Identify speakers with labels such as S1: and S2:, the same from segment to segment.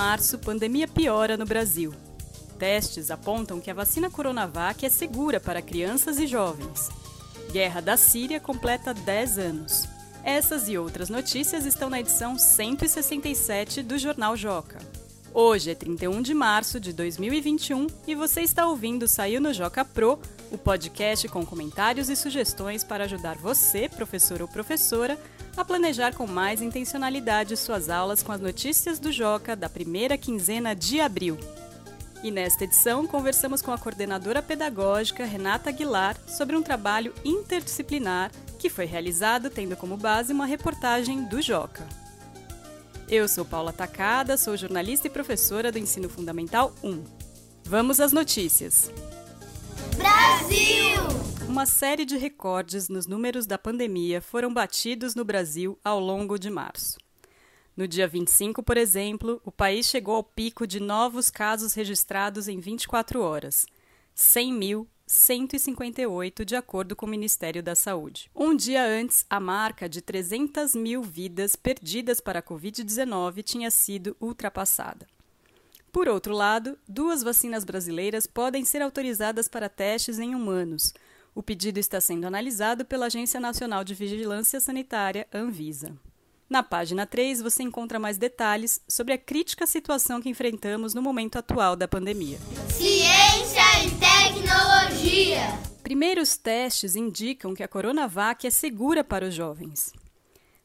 S1: março, pandemia piora no Brasil. Testes apontam que a vacina Coronavac é segura para crianças e jovens. Guerra da Síria completa 10 anos. Essas e outras notícias estão na edição 167 do Jornal Joca. Hoje é 31 de março de 2021 e você está ouvindo Saiu no Joca Pro, o podcast com comentários e sugestões para ajudar você, professor ou professora, a planejar com mais intencionalidade suas aulas com as notícias do Joca da primeira quinzena de abril. E nesta edição, conversamos com a coordenadora pedagógica Renata Aguilar sobre um trabalho interdisciplinar que foi realizado tendo como base uma reportagem do Joca. Eu sou Paula Tacada, sou jornalista e professora do Ensino Fundamental 1. Vamos às notícias.
S2: Brasil!
S1: Uma série de recordes nos números da pandemia foram batidos no Brasil ao longo de março. No dia 25, por exemplo, o país chegou ao pico de novos casos registrados em 24 horas, 100.158, de acordo com o Ministério da Saúde. Um dia antes, a marca de 300 mil vidas perdidas para a Covid-19 tinha sido ultrapassada. Por outro lado, duas vacinas brasileiras podem ser autorizadas para testes em humanos. O pedido está sendo analisado pela Agência Nacional de Vigilância Sanitária, Anvisa. Na página 3, você encontra mais detalhes sobre a crítica situação que enfrentamos no momento atual da pandemia.
S2: Ciência tecnologia.
S1: Primeiros testes indicam que a Coronavac é segura para os jovens.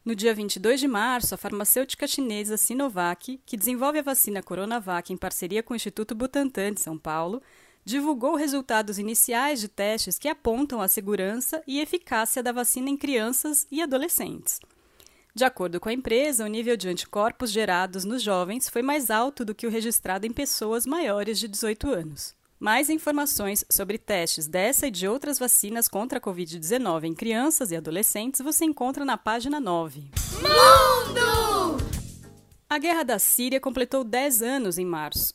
S1: No dia 22 de março, a farmacêutica chinesa Sinovac, que desenvolve a vacina Coronavac em parceria com o Instituto Butantan de São Paulo, divulgou resultados iniciais de testes que apontam a segurança e eficácia da vacina em crianças e adolescentes. De acordo com a empresa, o nível de anticorpos gerados nos jovens foi mais alto do que o registrado em pessoas maiores de 18 anos. Mais informações sobre testes dessa e de outras vacinas contra a Covid-19 em crianças e adolescentes você encontra na página 9.
S2: Mundo!
S1: A guerra da Síria completou 10 anos em março.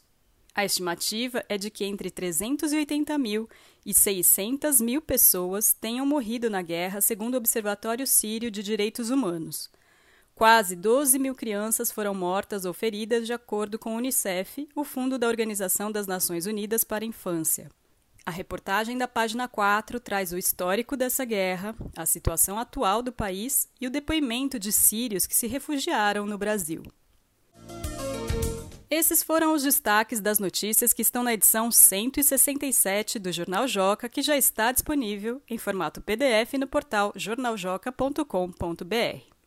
S1: A estimativa é de que entre 380 mil e 600 mil pessoas tenham morrido na guerra, segundo o Observatório Sírio de Direitos Humanos. Quase 12 mil crianças foram mortas ou feridas, de acordo com o Unicef, o Fundo da Organização das Nações Unidas para a Infância. A reportagem da página 4 traz o histórico dessa guerra, a situação atual do país e o depoimento de sírios que se refugiaram no Brasil. Esses foram os destaques das notícias que estão na edição 167 do Jornal Joca, que já está disponível em formato PDF no portal jornaljoca.com.br.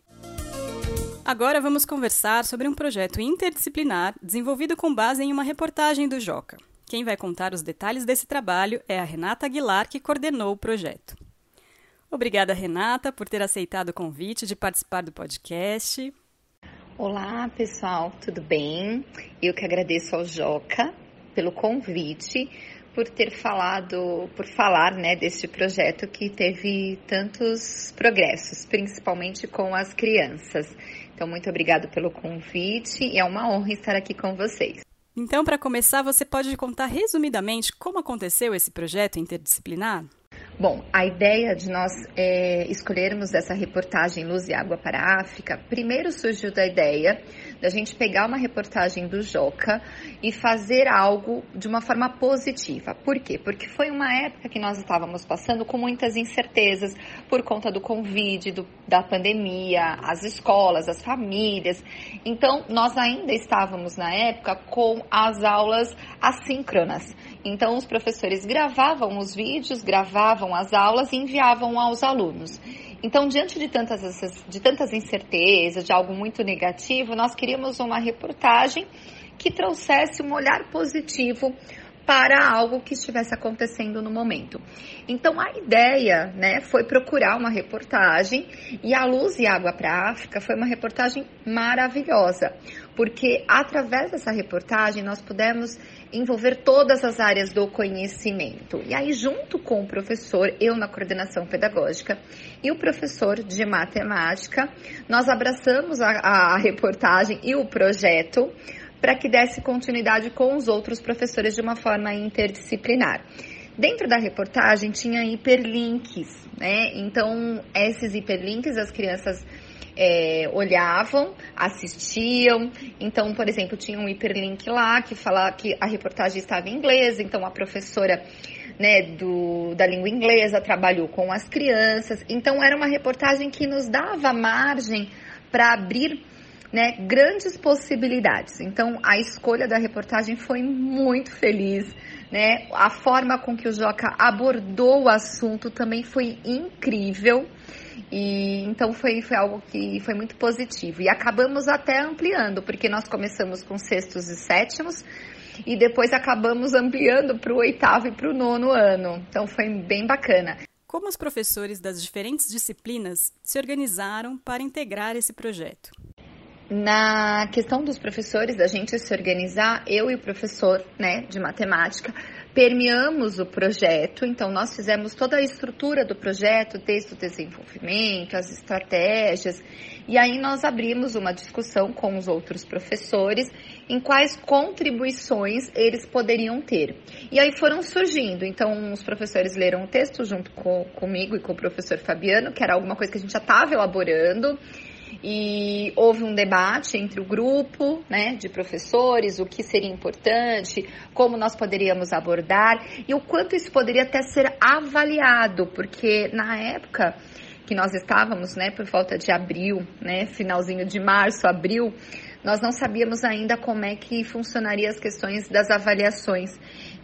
S1: Agora vamos conversar sobre um projeto interdisciplinar desenvolvido com base em uma reportagem do Joca. Quem vai contar os detalhes desse trabalho é a Renata Aguilar, que coordenou o projeto. Obrigada, Renata, por ter aceitado o convite de participar do podcast.
S3: Olá, pessoal, tudo bem? Eu que agradeço ao Joca pelo convite, por ter falado, por falar, né, deste projeto que teve tantos progressos, principalmente com as crianças. Então, muito obrigado pelo convite e é uma honra estar aqui com vocês.
S1: Então, para começar, você pode contar resumidamente como aconteceu esse projeto interdisciplinar?
S3: Bom, a ideia de nós é, escolhermos essa reportagem Luz e Água para a África, primeiro surgiu da ideia da gente pegar uma reportagem do Joca e fazer algo de uma forma positiva. Por quê? Porque foi uma época que nós estávamos passando com muitas incertezas por conta do Covid, do, da pandemia, as escolas, as famílias. Então, nós ainda estávamos na época com as aulas assíncronas. Então, os professores gravavam os vídeos, gravavam as aulas e enviavam aos alunos. Então, diante de tantas, de tantas incertezas, de algo muito negativo, nós queríamos uma reportagem que trouxesse um olhar positivo para algo que estivesse acontecendo no momento. Então a ideia, né, foi procurar uma reportagem e a Luz e Água para a África foi uma reportagem maravilhosa, porque através dessa reportagem nós pudemos envolver todas as áreas do conhecimento. E aí junto com o professor, eu na coordenação pedagógica e o professor de matemática, nós abraçamos a, a reportagem e o projeto para que desse continuidade com os outros professores de uma forma interdisciplinar. Dentro da reportagem tinha hiperlinks, né? Então, esses hiperlinks as crianças é, olhavam, assistiam. Então, por exemplo, tinha um hiperlink lá que falava que a reportagem estava em inglês, então a professora né, do, da língua inglesa trabalhou com as crianças. Então, era uma reportagem que nos dava margem para abrir né, grandes possibilidades. Então, a escolha da reportagem foi muito feliz. Né? A forma com que o Joca abordou o assunto também foi incrível. E então foi, foi algo que foi muito positivo. E acabamos até ampliando, porque nós começamos com sextos e sétimos e depois acabamos ampliando para o oitavo e para o nono ano. Então foi bem bacana.
S1: Como os professores das diferentes disciplinas se organizaram para integrar esse projeto?
S3: Na questão dos professores, da gente se organizar, eu e o professor né, de matemática permeamos o projeto, então nós fizemos toda a estrutura do projeto, texto de desenvolvimento, as estratégias, e aí nós abrimos uma discussão com os outros professores em quais contribuições eles poderiam ter. E aí foram surgindo, então os professores leram o texto junto com, comigo e com o professor Fabiano, que era alguma coisa que a gente já estava elaborando, e houve um debate entre o grupo né, de professores, o que seria importante, como nós poderíamos abordar e o quanto isso poderia até ser avaliado, porque na época que nós estávamos, né, por volta de abril, né, finalzinho de março, abril, nós não sabíamos ainda como é que funcionaria as questões das avaliações.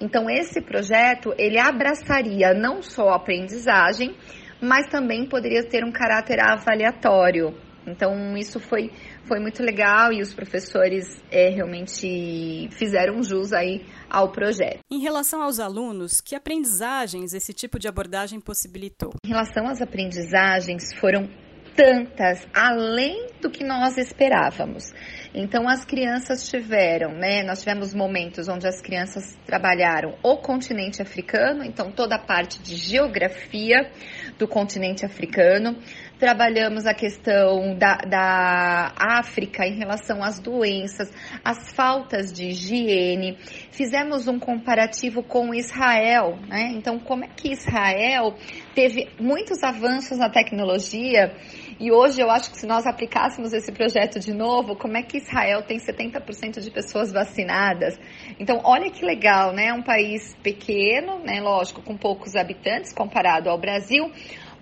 S3: Então esse projeto ele abraçaria não só a aprendizagem, mas também poderia ter um caráter avaliatório, então, isso foi, foi muito legal e os professores é, realmente fizeram jus aí ao projeto.
S1: Em relação aos alunos, que aprendizagens esse tipo de abordagem possibilitou?
S3: Em relação às aprendizagens, foram tantas, além do que nós esperávamos. Então as crianças tiveram, né? Nós tivemos momentos onde as crianças trabalharam o continente africano, então toda a parte de geografia do continente africano. Trabalhamos a questão da, da África em relação às doenças, às faltas de higiene. Fizemos um comparativo com Israel, né? Então, como é que Israel teve muitos avanços na tecnologia e hoje eu acho que se nós aplicássemos esse projeto de novo, como é que Israel tem 70% de pessoas vacinadas? Então, olha que legal, né? É um país pequeno, né? Lógico, com poucos habitantes comparado ao Brasil,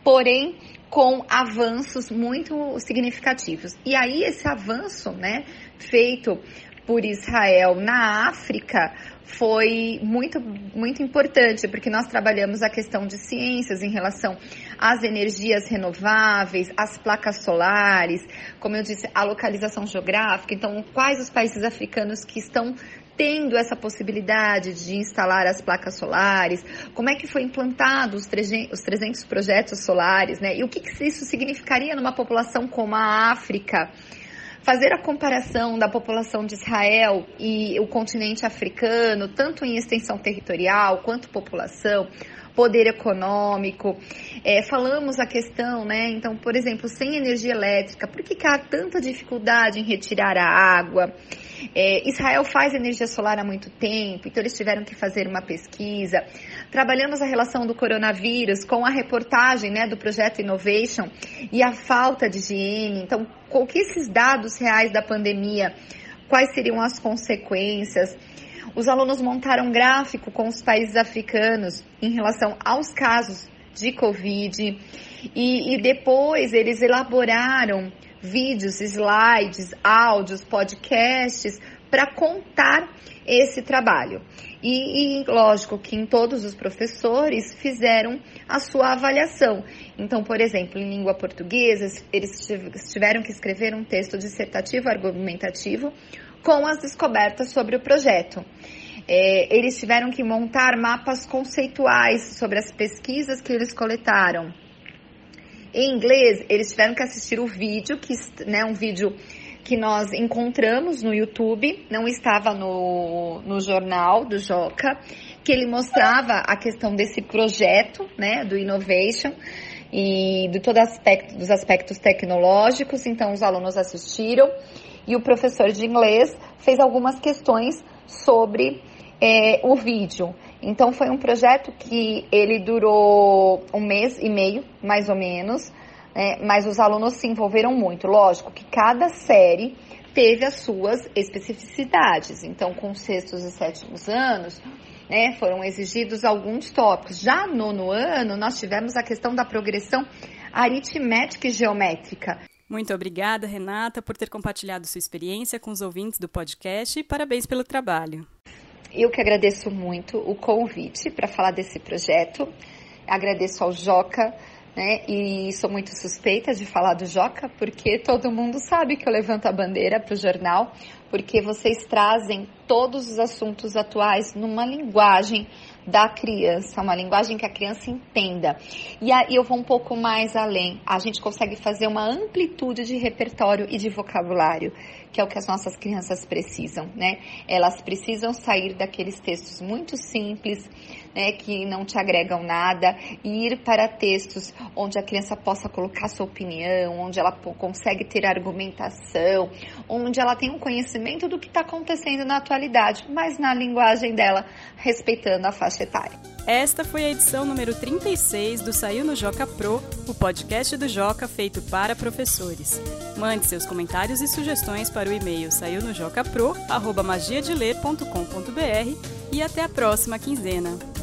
S3: porém com avanços muito significativos. E aí esse avanço, né, feito por Israel na África foi muito, muito importante, porque nós trabalhamos a questão de ciências em relação às energias renováveis, às placas solares, como eu disse, a localização geográfica. Então, quais os países africanos que estão tendo essa possibilidade de instalar as placas solares, como é que foi implantado os 300 projetos solares, né? E o que, que isso significaria numa população como a África? Fazer a comparação da população de Israel e o continente africano, tanto em extensão territorial quanto população, poder econômico. É, falamos a questão, né? Então, por exemplo, sem energia elétrica, por que, que há tanta dificuldade em retirar a água? É, Israel faz energia solar há muito tempo, então eles tiveram que fazer uma pesquisa. Trabalhamos a relação do coronavírus com a reportagem né, do projeto Innovation e a falta de higiene. Então, com que esses dados reais da pandemia, quais seriam as consequências? Os alunos montaram um gráfico com os países africanos em relação aos casos de Covid e, e depois eles elaboraram vídeos, slides, áudios, podcasts para contar esse trabalho. E, e, lógico que em todos os professores fizeram a sua avaliação. Então, por exemplo, em língua portuguesa, eles tiveram que escrever um texto dissertativo argumentativo com as descobertas sobre o projeto. É, eles tiveram que montar mapas conceituais sobre as pesquisas que eles coletaram em inglês, eles tiveram que assistir o vídeo, que né, um vídeo que nós encontramos no YouTube, não estava no, no jornal do Joca, que ele mostrava a questão desse projeto, né, do Innovation e de todo aspecto dos aspectos tecnológicos. Então os alunos assistiram e o professor de inglês fez algumas questões sobre é, o vídeo. Então foi um projeto que ele durou um mês e meio, mais ou menos. né? mas os alunos se envolveram muito. Lógico que cada série teve as suas especificidades. Então, com sextos e sétimos anos, né, foram exigidos alguns tópicos. Já no nono ano, nós tivemos a questão da progressão aritmética e geométrica.
S1: Muito obrigada, Renata, por ter compartilhado sua experiência com os ouvintes do podcast e parabéns pelo trabalho.
S3: Eu que agradeço muito o convite para falar desse projeto. Agradeço ao Joca, né? E sou muito suspeita de falar do Joca, porque todo mundo sabe que eu levanto a bandeira para o jornal, porque vocês trazem todos os assuntos atuais numa linguagem da criança, uma linguagem que a criança entenda. E aí eu vou um pouco mais além. A gente consegue fazer uma amplitude de repertório e de vocabulário, que é o que as nossas crianças precisam, né? Elas precisam sair daqueles textos muito simples, né, que não te agregam nada, e ir para textos onde a criança possa colocar sua opinião, onde ela consegue ter argumentação, onde ela tem um conhecimento do que está acontecendo na atualidade, mas na linguagem dela, respeitando a faixa etária.
S1: Esta foi a edição número 36 do Saiu no Joca Pro, o podcast do Joca feito para professores. Mande seus comentários e sugestões para o e-mail saiu no jocapro@magiadeler.com.br e até a próxima quinzena.